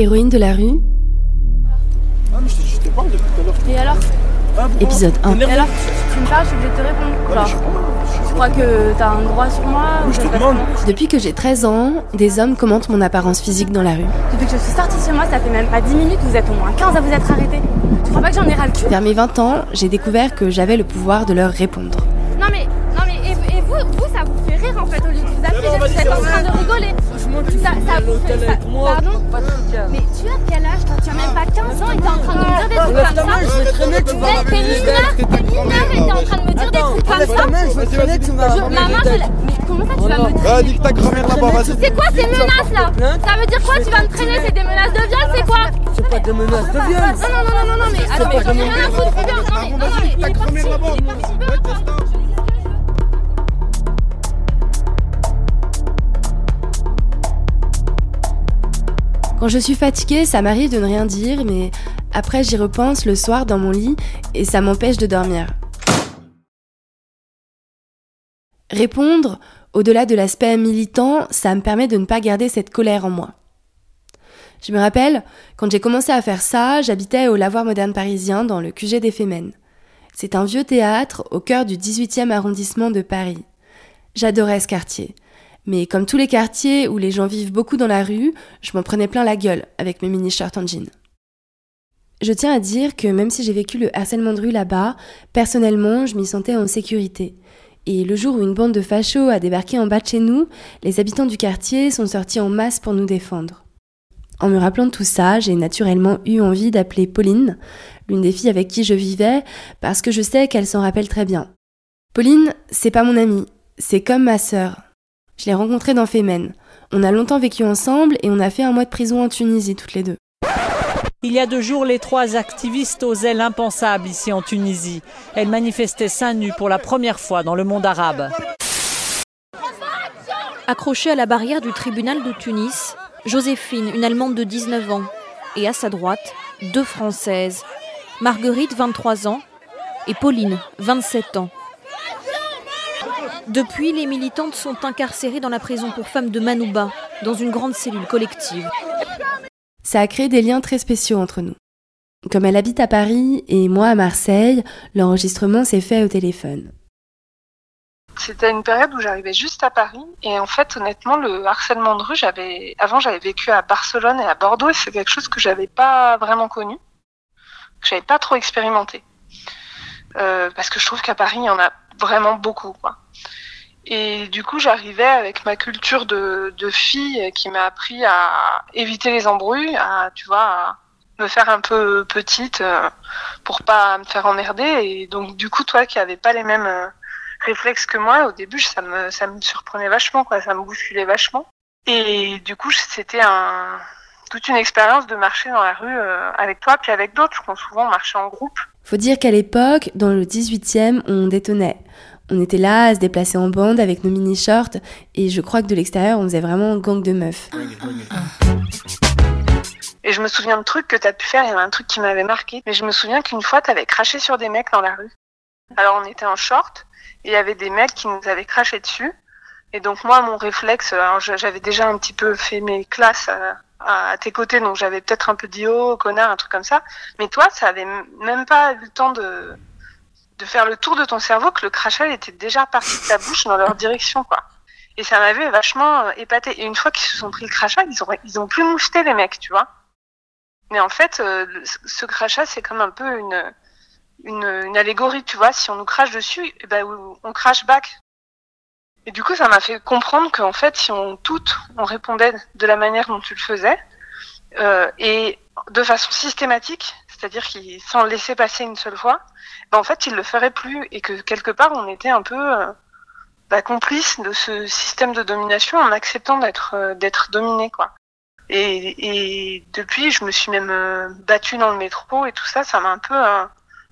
Héroïne de la rue. Ah, mais je te, parle depuis tout à l'heure. Et alors Ah, Épisode 1. Et alors tu, me parles, je suis obligée de te répondre. Ouais, Genre, je pas, je tu crois que t'as un droit sur moi je te demande. Depuis que j'ai 13 ans, des hommes commentent mon apparence physique dans la rue. Depuis que je suis sortie chez moi, ça fait même pas 10 minutes, vous êtes au moins 15 à vous être arrêtés. Tu crois pas que j'en ai ras le cul Vers mes 20 ans, j'ai découvert que j'avais le pouvoir de leur répondre. Non mais, non mais, et, et vous, vous, ça vous fait rire en fait au lieu de vous vas-y, vous êtes en train de rigoler. Ça, ça vous fait, ça, pardon ça je vais traîner, tu vas Mais T'es t'es en train de me dire des trucs comme ça main, je vais traîner, tu vas Mais comment ça tu vas me Ah, nique ta grand-mère là-bas, vas-y. C'est quoi ces menaces là Ça veut dire quoi Tu vas me traîner C'est des menaces de viol C'est quoi C'est pas des menaces de viol. Non, non, non, non, non, mais attends, mais j'en ai rien à foutre viol. Non, mais, non, mais il est parti, il est parti, peu importe. Quand je suis fatiguée, ça m'arrive de ne rien dire, mais après j'y repense le soir dans mon lit et ça m'empêche de dormir. Répondre, au-delà de l'aspect militant, ça me permet de ne pas garder cette colère en moi. Je me rappelle, quand j'ai commencé à faire ça, j'habitais au Lavoir moderne parisien dans le QG des Fémènes. C'est un vieux théâtre au cœur du 18e arrondissement de Paris. J'adorais ce quartier. Mais comme tous les quartiers où les gens vivent beaucoup dans la rue, je m'en prenais plein la gueule avec mes mini-shirts en jean. Je tiens à dire que même si j'ai vécu le harcèlement de rue là-bas, personnellement, je m'y sentais en sécurité. Et le jour où une bande de fachos a débarqué en bas de chez nous, les habitants du quartier sont sortis en masse pour nous défendre. En me rappelant tout ça, j'ai naturellement eu envie d'appeler Pauline, l'une des filles avec qui je vivais, parce que je sais qu'elle s'en rappelle très bien. Pauline, c'est pas mon amie, c'est comme ma sœur. Je l'ai rencontrée dans Femen. On a longtemps vécu ensemble et on a fait un mois de prison en Tunisie toutes les deux. Il y a deux jours, les trois activistes osaient l'impensable ici en Tunisie. Elles manifestaient seins nus pour la première fois dans le monde arabe. Accrochée à la barrière du tribunal de Tunis, Joséphine, une Allemande de 19 ans, et à sa droite, deux Françaises, Marguerite, 23 ans, et Pauline, 27 ans. Depuis, les militantes sont incarcérées dans la prison pour femmes de Manouba, dans une grande cellule collective. Ça a créé des liens très spéciaux entre nous. Comme elle habite à Paris et moi à Marseille, l'enregistrement s'est fait au téléphone. C'était une période où j'arrivais juste à Paris et en fait honnêtement le harcèlement de rue j'avais avant j'avais vécu à Barcelone et à Bordeaux et c'est quelque chose que j'avais pas vraiment connu que j'avais pas trop expérimenté Euh, parce que je trouve qu'à Paris il y en a vraiment beaucoup et du coup j'arrivais avec ma culture de, fille qui m'a appris à éviter les embrouilles à tu vois me faire un peu petite euh, pour pas me faire emmerder et donc du coup toi qui avais pas les mêmes euh, réflexe que moi. Au début, ça me, ça me surprenait vachement, quoi. Ça me bousculait vachement. Et du coup, c'était un, toute une expérience de marcher dans la rue euh, avec toi, puis avec d'autres. qu'on souvent marchait en groupe. Faut dire qu'à l'époque, dans le 18e, on détonnait. On était là à se déplacer en bande avec nos mini-shorts et je crois que de l'extérieur, on faisait vraiment gang de meufs. Et je me souviens de trucs que t'as pu faire. Il y avait un truc qui m'avait marqué. Mais je me souviens qu'une fois, t'avais craché sur des mecs dans la rue. Alors, on était en short et il y avait des mecs qui nous avaient craché dessus. Et donc moi, mon réflexe, j'avais déjà un petit peu fait mes classes euh, à, tes côtés, donc j'avais peut-être un peu dit oh connard, un truc comme ça. Mais toi, ça avait même pas eu le temps de de faire le tour de ton cerveau que le crachat était déjà parti de ta bouche dans leur direction, quoi. Et ça m'avait vachement euh, épaté. Et une fois qu'ils se sont pris le crachat, ils ont ils ont plus moucheté les mecs, tu vois. Mais en fait, euh, ce crachat, c'est comme un peu une une, une allégorie, tu vois. Si on nous crache dessus, eh ben, on crache back. Et du coup, ça m'a fait comprendre qu'en fait, si on toutes, on répondait de la manière dont tu le faisais, euh, et de façon systématique, c'est-à-dire qu'il le laisser passer une seule fois, ben en fait, il le ferait plus, et que quelque part, on était un peu euh, bah, complice de ce système de domination en acceptant d'être euh, d'être dominé, quoi. Et, et depuis, je me suis même euh, battue dans le métro et tout ça, ça m'a un peu euh,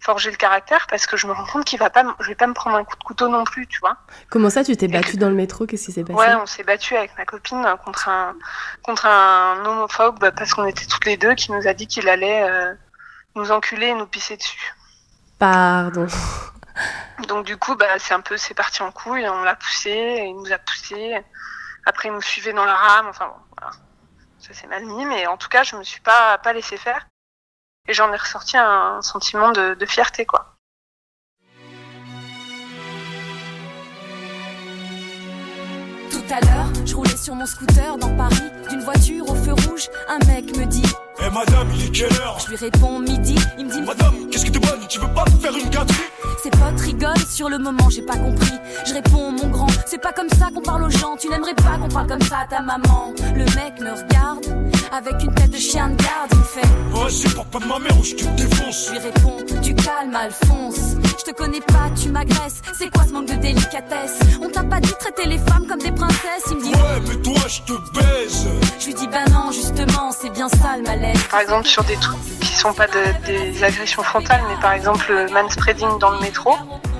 forgé le caractère parce que je me rends compte qu'il va pas, je vais pas me prendre un coup de couteau non plus, tu vois. Comment ça, tu t'es battue dans le métro? Qu'est-ce qui s'est passé? Ouais, on s'est battu avec ma copine contre un contre un homophobe bah, parce qu'on était toutes les deux qui nous a dit qu'il allait euh, nous enculer et nous pisser dessus. Pardon. Donc du coup, bah c'est un peu, c'est parti en couille, on l'a poussé, il nous a poussé. Après, il nous suivait dans la rame, enfin bon, voilà. ça s'est mal mis, mais en tout cas, je me suis pas, pas laissé faire. Et j'en ai ressorti un sentiment de, de fierté, quoi. Tout à l'heure, je roulais sur mon scooter dans Paris, d'une voiture au feu rouge, un mec me dit Eh madame, il est quelle heure Je lui réponds midi, il me dit Madame, qu'est-ce que t'es bonne Tu veux pas me faire une gâterie Ses potes rigolent, sur le moment j'ai pas compris. Je réponds mon grand, c'est pas comme ça qu'on parle aux gens, tu n'aimerais pas qu'on parle comme ça à ta maman. Le mec me regarde, avec une tête de chien de garde, il me fait Oh, c'est pas de ma mère ou je te défonce Je lui réponds, tu calmes Alphonse. Je te connais pas, tu m'agresses. C'est quoi ce manque de délicatesse? On t'a pas dit traiter les femmes comme des princesses Il me dit, Ouais, mais toi, je te baise Par exemple, sur des trucs qui sont pas de- des agressions frontales, mais par exemple le manspreading dans le métro.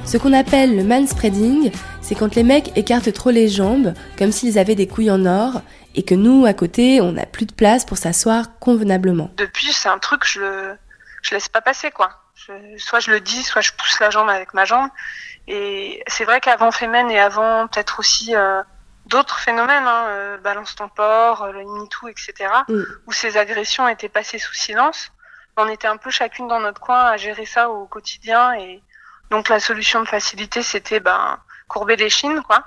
Ce qu'on appelle le manspreading, c'est quand les mecs écartent trop les jambes, comme s'ils avaient des couilles en or, et que nous, à côté, on n'a plus de place pour s'asseoir convenablement. Depuis, c'est un truc je le, je laisse pas passer, quoi. Je- soit je le dis, soit je pousse la jambe avec ma jambe. Et c'est vrai qu'avant Femen et avant peut-être aussi euh, d'autres phénomènes, hein, euh, balance ton port, euh, le MeToo, etc., Mm. où ces agressions étaient passées sous silence, on était un peu chacune dans notre coin à gérer ça au quotidien. Et donc la solution de facilité, c'était ben, courber les chines, quoi.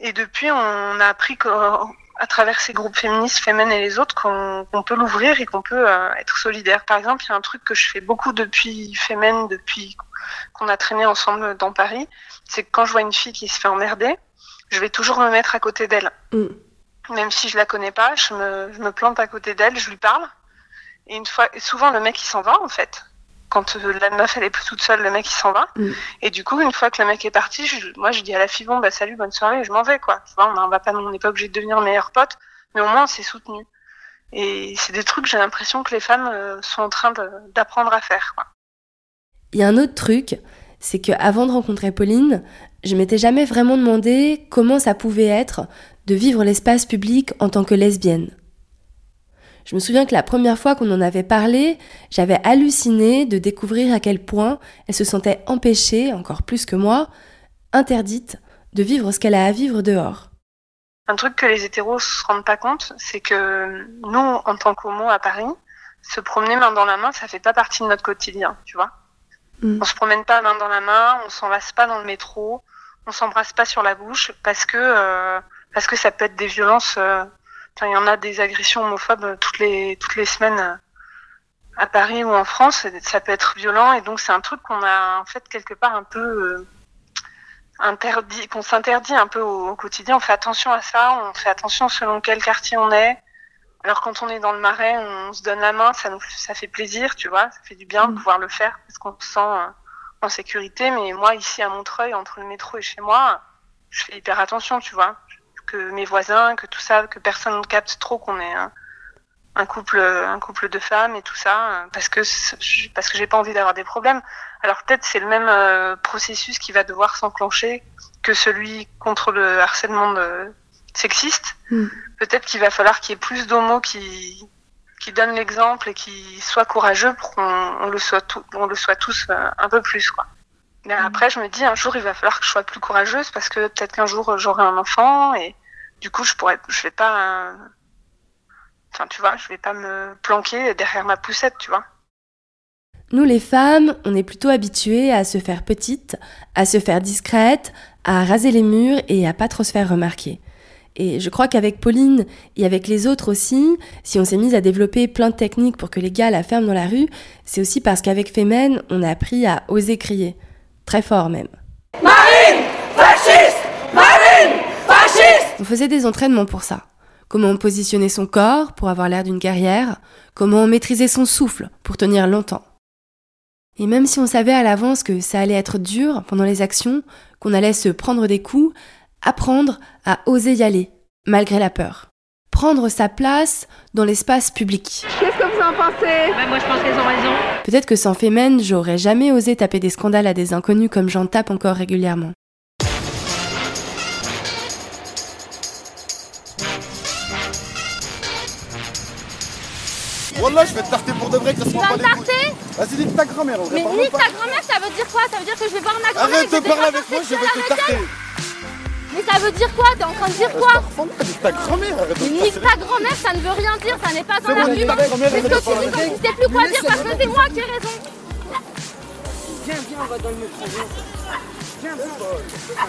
Et depuis, on a appris que à travers ces groupes féministes, Femen et les autres, qu'on qu'on peut l'ouvrir et qu'on peut euh, être solidaire. Par exemple, il y a un truc que je fais beaucoup depuis Femen, depuis qu'on a traîné ensemble dans Paris, c'est que quand je vois une fille qui se fait emmerder, je vais toujours me mettre à côté d'elle. Mm. Même si je la connais pas, je me, je me plante à côté d'elle, je lui parle. Et une fois, souvent le mec il s'en va en fait. Quand euh, la meuf elle est plus toute seule, le mec il s'en va. Mm. Et du coup, une fois que le mec est parti, je- moi je dis à la fille bon bah salut, bonne soirée, je m'en vais quoi. Tu vois, on va pas, on n'est pas obligé de devenir meilleurs potes, mais au moins on s'est soutenu. Et c'est des trucs, j'ai l'impression que les femmes euh, sont en train d'apprendre à faire. Il y a un autre truc, c'est que avant de rencontrer Pauline, je m'étais jamais vraiment demandé comment ça pouvait être de vivre l'espace public en tant que lesbienne. Je me souviens que la première fois qu'on en avait parlé, j'avais halluciné de découvrir à quel point elle se sentait empêchée, encore plus que moi, interdite de vivre ce qu'elle a à vivre dehors. Un truc que les hétéros se rendent pas compte, c'est que nous, en tant qu'homos à Paris, se promener main dans la main, ça fait pas partie de notre quotidien, tu vois. Mm. On se promène pas main dans la main, on s'enlace pas dans le métro, on s'embrasse pas sur la bouche parce que euh, parce que ça peut être des violences. euh, il y en a des agressions homophobes toutes les toutes les semaines euh, à Paris ou en France. Ça peut être violent et donc c'est un truc qu'on a en fait quelque part un peu euh, interdit, qu'on s'interdit un peu au, au quotidien. On fait attention à ça, on fait attention selon quel quartier on est. Alors quand on est dans le marais, on se donne la main, ça nous, ça fait plaisir, tu vois, ça fait du bien de Mm. pouvoir le faire parce qu'on se sent euh, en sécurité. Mais moi ici à Montreuil, entre le métro et chez moi, je fais hyper attention, tu vois, que mes voisins, que tout ça, que personne ne capte trop qu'on est un, un couple, un couple de femmes et tout ça, euh, parce que parce que j'ai pas envie d'avoir des problèmes. Alors peut-être c'est le même euh, processus qui va devoir s'enclencher que celui contre le harcèlement de- sexiste. Mm. Peut-être qu'il va falloir qu'il y ait plus d'homos qui qui donnent l'exemple et qui soient courageux pour qu'on on le soit tout, on le soit tous euh, un peu plus quoi. Mais après je me dis un jour il va falloir que je sois plus courageuse parce que peut-être qu'un jour j'aurai un enfant et du coup je pourrais je vais pas enfin tu vois je vais pas me planquer derrière ma poussette tu vois. Nous les femmes, on est plutôt habituées à se faire petites, à se faire discrètes, à raser les murs et à pas trop se faire remarquer. Et je crois qu'avec Pauline et avec les autres aussi, si on s'est mise à développer plein de techniques pour que les gars la ferment dans la rue, c'est aussi parce qu'avec Femen, on a appris à oser crier. Très fort même. On faisait des entraînements pour ça. Comment positionner son corps pour avoir l'air d'une guerrière, comment maîtriser son souffle pour tenir longtemps. Et même si on savait à l'avance que ça allait être dur pendant les actions, qu'on allait se prendre des coups, apprendre à oser y aller, malgré la peur. Prendre sa place dans l'espace public. Qu'est-ce que vous en pensez? Moi je pense qu'elles ont raison. Peut-être que sans Femen, j'aurais jamais osé taper des scandales à des inconnus comme j'en tape encore régulièrement. Wallah, je vais te tarter pour de vrai, que ça se Tu prend vas pas les couilles. Vas-y, dis ta grand-mère, en vrai, Mais nique ta grand-mère, ça veut dire quoi? Ça veut dire que je vais voir ma grand-mère Arrête de parler avec moi, je vais te tarter. Mais ça veut dire quoi? T'es en train de dire quoi? Nique ta grand-mère, nique ta grand-mère, ça ne veut rien dire, ça n'est pas un argument. ta grand-mère, C'est ce arrête de que tu dis quand tu sais plus quoi dire parce que c'est moi qui ai raison. Viens, viens, on va dans le métro. viens. Viens, viens.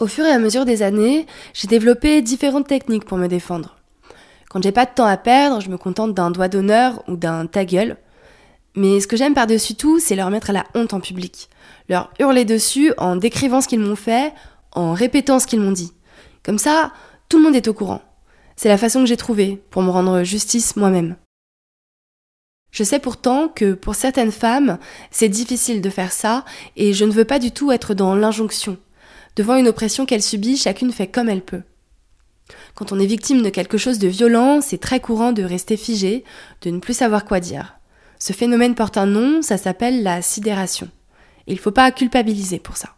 Au fur et à mesure des années, j'ai développé différentes techniques pour me défendre. Quand j'ai pas de temps à perdre, je me contente d'un doigt d'honneur ou d'un ta gueule. Mais ce que j'aime par-dessus tout, c'est leur mettre à la honte en public. Leur hurler dessus en décrivant ce qu'ils m'ont fait, en répétant ce qu'ils m'ont dit. Comme ça, tout le monde est au courant. C'est la façon que j'ai trouvée pour me rendre justice moi-même. Je sais pourtant que pour certaines femmes, c'est difficile de faire ça et je ne veux pas du tout être dans l'injonction. Devant une oppression qu'elle subit, chacune fait comme elle peut. Quand on est victime de quelque chose de violent, c'est très courant de rester figé, de ne plus savoir quoi dire. Ce phénomène porte un nom, ça s'appelle la sidération. Il ne faut pas culpabiliser pour ça.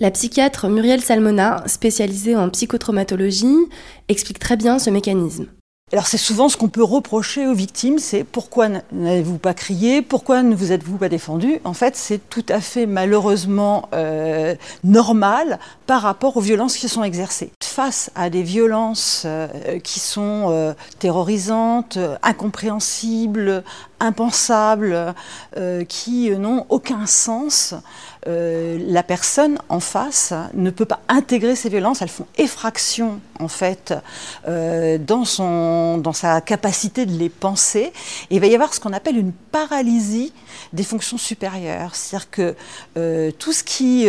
La psychiatre Muriel Salmona, spécialisée en psychotraumatologie, explique très bien ce mécanisme. Alors c'est souvent ce qu'on peut reprocher aux victimes, c'est pourquoi n'avez-vous pas crié, pourquoi ne vous êtes-vous pas défendu? En fait, c'est tout à fait malheureusement euh, normal par rapport aux violences qui sont exercées. Face à des violences euh, qui sont euh, terrorisantes, incompréhensibles, impensables, qui n'ont aucun sens, euh, la personne en face ne peut pas intégrer ces violences, elles font effraction en fait euh, dans, son, dans sa capacité de les penser. Et il va y avoir ce qu'on appelle une paralysie des fonctions supérieures, c'est-à-dire que euh, tout, ce qui,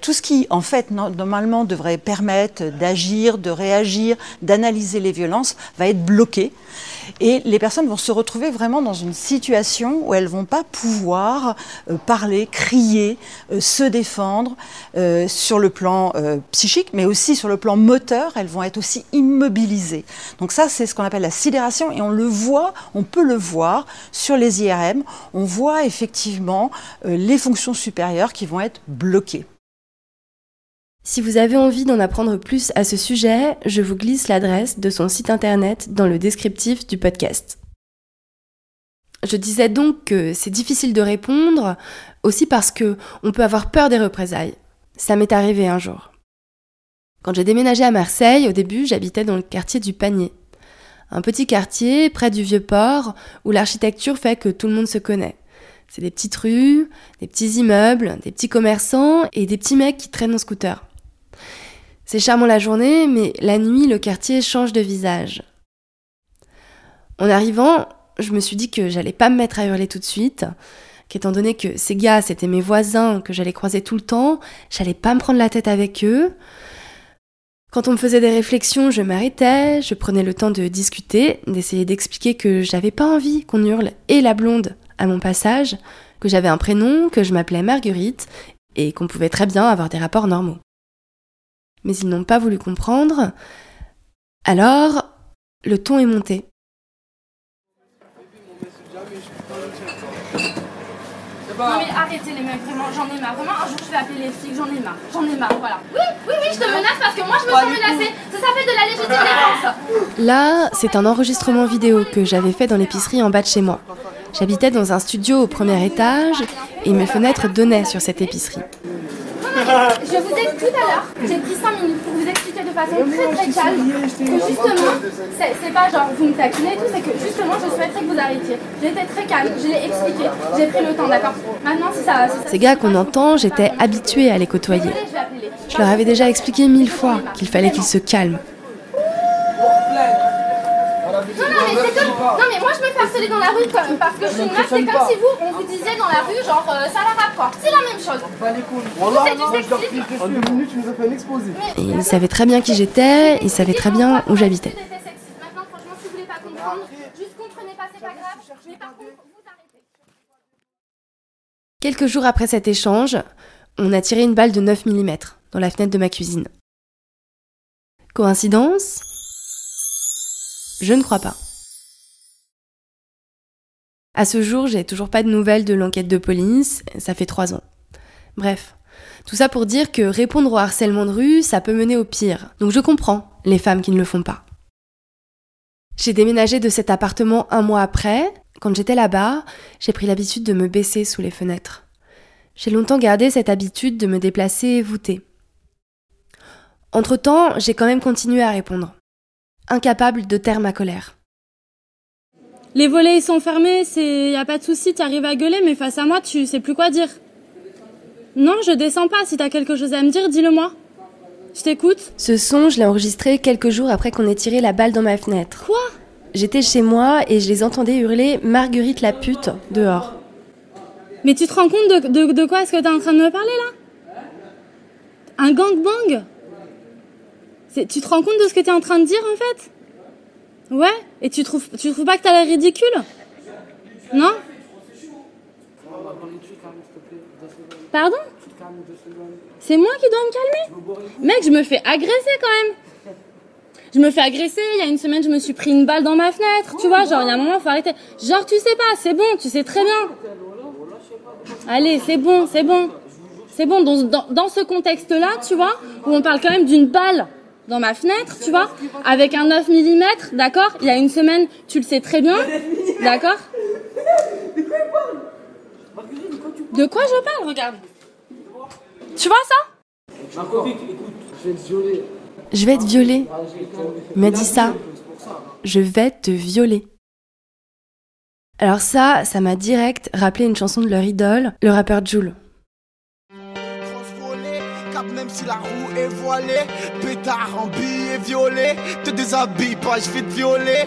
tout ce qui en fait no- normalement devrait permettre d'agir, de réagir, d'analyser les violences va être bloqué. Et les personnes vont se retrouver vraiment dans une situation où elles vont pas pouvoir euh, parler, crier, euh, se défendre euh, sur le plan psychique, mais aussi sur le plan moteur. Elles vont être aussi immobilisées. Donc ça, c'est ce qu'on appelle la sidération, et on le voit, on peut le voir sur les IRM. On voit effectivement les fonctions supérieures qui vont être bloquées. Si vous avez envie d'en apprendre plus à ce sujet, je vous glisse l'adresse de son site internet dans le descriptif du podcast. Je disais donc que c'est difficile de répondre, aussi parce que on peut avoir peur des représailles. Ça m'est arrivé un jour. Quand j'ai déménagé à Marseille, au début, j'habitais dans le quartier du Panier. Un petit quartier près du vieux port où l'architecture fait que tout le monde se connaît. C'est des petites rues, des petits immeubles, des petits commerçants et des petits mecs qui traînent en scooter. C'est charmant la journée, mais la nuit, le quartier change de visage. En arrivant, je me suis dit que j'allais pas me mettre à hurler tout de suite, qu'étant donné que ces gars, c'était mes voisins, que j'allais croiser tout le temps, j'allais pas me prendre la tête avec eux. Quand on me faisait des réflexions, je m'arrêtais, je prenais le temps de discuter, d'essayer d'expliquer que j'avais pas envie qu'on hurle et la blonde à mon passage, que j'avais un prénom, que je m'appelais Marguerite et qu'on pouvait très bien avoir des rapports normaux. Mais ils n'ont pas voulu comprendre. Alors, le ton est monté. Non mais arrêtez les mecs, vraiment, j'en ai marre. Vraiment, un jour je vais appeler les flics, j'en ai marre. J'en ai marre, voilà. Oui, oui, oui, je te menace parce que moi je me sens menacée. Ça s'appelle de la légitime défense. Là, c'est un enregistrement vidéo que j'avais fait dans l'épicerie en bas de chez moi. J'habitais dans un studio au premier étage et mes fenêtres donnaient sur cette épicerie. Je vous ai tout à l'heure, j'ai pris 5 minutes pour vous expliquer de façon très très calme que justement, c'est pas genre vous me taquinez et tout, c'est que justement je souhaiterais que vous arrêtiez. J'étais très calme, je l'ai expliqué, j'ai pris le temps, d'accord Maintenant, si ça. Si ça Ces gars qu'on entend, j'étais habituée à les côtoyer. Je leur avais déjà expliqué mille fois qu'il fallait qu'ils se calment. Non, mais moi je me fais harceler dans la rue comme- parce que je suis une meuf, c'est comme si vous, on vous disait dans la rue, genre, euh, ça la rappe quoi. C'est la même chose. Vous, c'est du sexisme. En deux minutes, tu nous as fait un exposé. Et ils savaient très bien qui j'étais, ils savaient très bien où j'habitais. C'était sexiste. Maintenant, franchement, si vous voulez pas comprendre, juste comprenez pas, c'est pas grave. Mais par contre, vous arrêtez. Quelques jours après cet échange, on a tiré une balle de 9 mm dans la fenêtre de ma cuisine. Coïncidence? Je ne crois pas. À ce jour, j'ai toujours pas de nouvelles de l'enquête de police, ça fait trois ans. Bref, tout ça pour dire que répondre au harcèlement de rue, ça peut mener au pire. Donc je comprends les femmes qui ne le font pas. J'ai déménagé de cet appartement un mois après. Quand j'étais là-bas, j'ai pris l'habitude de me baisser sous les fenêtres. J'ai longtemps gardé cette habitude de me déplacer voûtée. Entre-temps, j'ai quand même continué à répondre, incapable de taire ma colère. Les volets ils sont fermés, c'est y a pas de souci, tu arrives à gueuler, mais face à moi, tu sais plus quoi dire. Non, je descends pas. Si t'as quelque chose à me dire, dis-le-moi. Je t'écoute. Ce son, je l'ai enregistré quelques jours après qu'on ait tiré la balle dans ma fenêtre. Quoi? J'étais chez moi et je les entendais hurler Marguerite la pute dehors. Mais tu te rends compte de, de, de quoi est-ce que t'es en train de me parler là? Un gangbang? C'est- Tu te rends compte de ce que t'es en train de dire en fait? Ouais Et tu trouves, tu trouves pas que t'as l'air ridicule? Non? Pardon? C'est moi qui dois me calmer? Mec, je me fais agresser quand même Je me fais agresser, il y a une semaine je me suis pris une balle dans ma fenêtre, tu vois, genre il y a un moment faut arrêter. Genre tu sais pas, c'est bon, tu sais très bien. Allez, c'est bon, c'est bon. C'est bon, dans, dans, dans ce contexte-là, tu vois, où on parle quand même d'une balle dans ma fenêtre, tu vois, avec un 9 mm, d'accord? Il y a une semaine, tu le sais très bien, d'accord? De quoi je parle, regarde Tu vois ça? Je vais te violer. Il m'a dit ça. Je vais te violer. Alors ça, ça m'a direct rappelé une chanson de leur idole, le rappeur Jul. Si la roue est voilée. Pétard en billets violets Te déshabille pas, je vais te violer.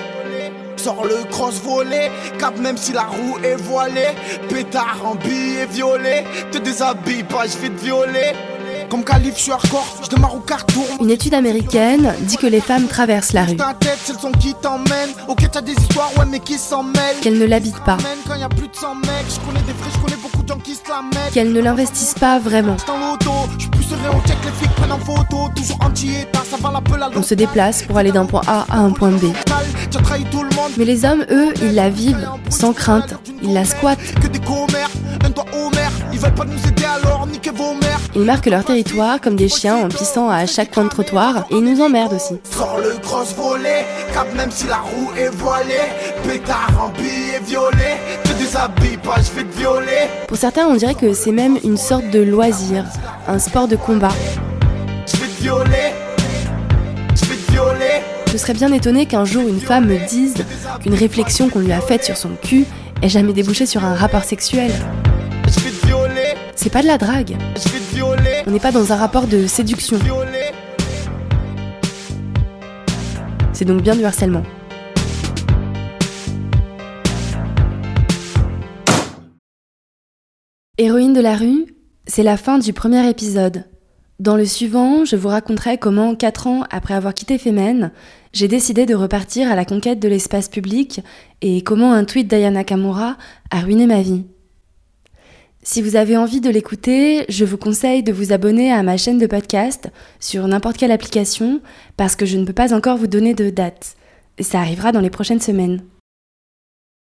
Sors le cross volé Cap même si la roue est voilée. Pétard en billets violets Te déshabille pas, je vais te violer. Comme calife, je suis hardcore, je démarre au carton Une étude américaine dit que les femmes traversent la rue, qu'elles ne l'habitent pas, Quand y a plus de 100 mecs, je connais des vrais, je connais beaucoup de gens qui se la mettent. Qu'elles ne l'investissent pas vraiment. On se déplace pour aller d'un point A à un point B. Mais les hommes, eux, ils la vivent sans crainte, ils la squattent, ils marquent leur territoire comme des chiens en pissant à chaque coin de trottoir et ils nous emmerdent aussi. Sors le cross volé, cap même si la roue est voilée, pétard en billets violets, te déshabille pas, je vais te violer. Pour certains, on dirait que c'est même une sorte de loisir, un sport de combat. Je vais te violer, je vais te violer. Je serais bien étonnée qu'un jour une femme me dise qu'une réflexion qu'on lui a faite sur son cul ait jamais débouché sur un rapport sexuel. C'est pas de la drague. On n'est pas dans un rapport de séduction. C'est donc bien du harcèlement. Héroïne de la rue, c'est la fin du premier épisode. Dans le suivant, je vous raconterai comment, quatre ans après avoir quitté Femen, j'ai décidé de repartir à la conquête de l'espace public et comment un tweet d'Ayana Kamura a ruiné ma vie. Si vous avez envie de l'écouter, je vous conseille de vous abonner à ma chaîne de podcast sur n'importe quelle application parce que je ne peux pas encore vous donner de date. Ça arrivera dans les prochaines semaines.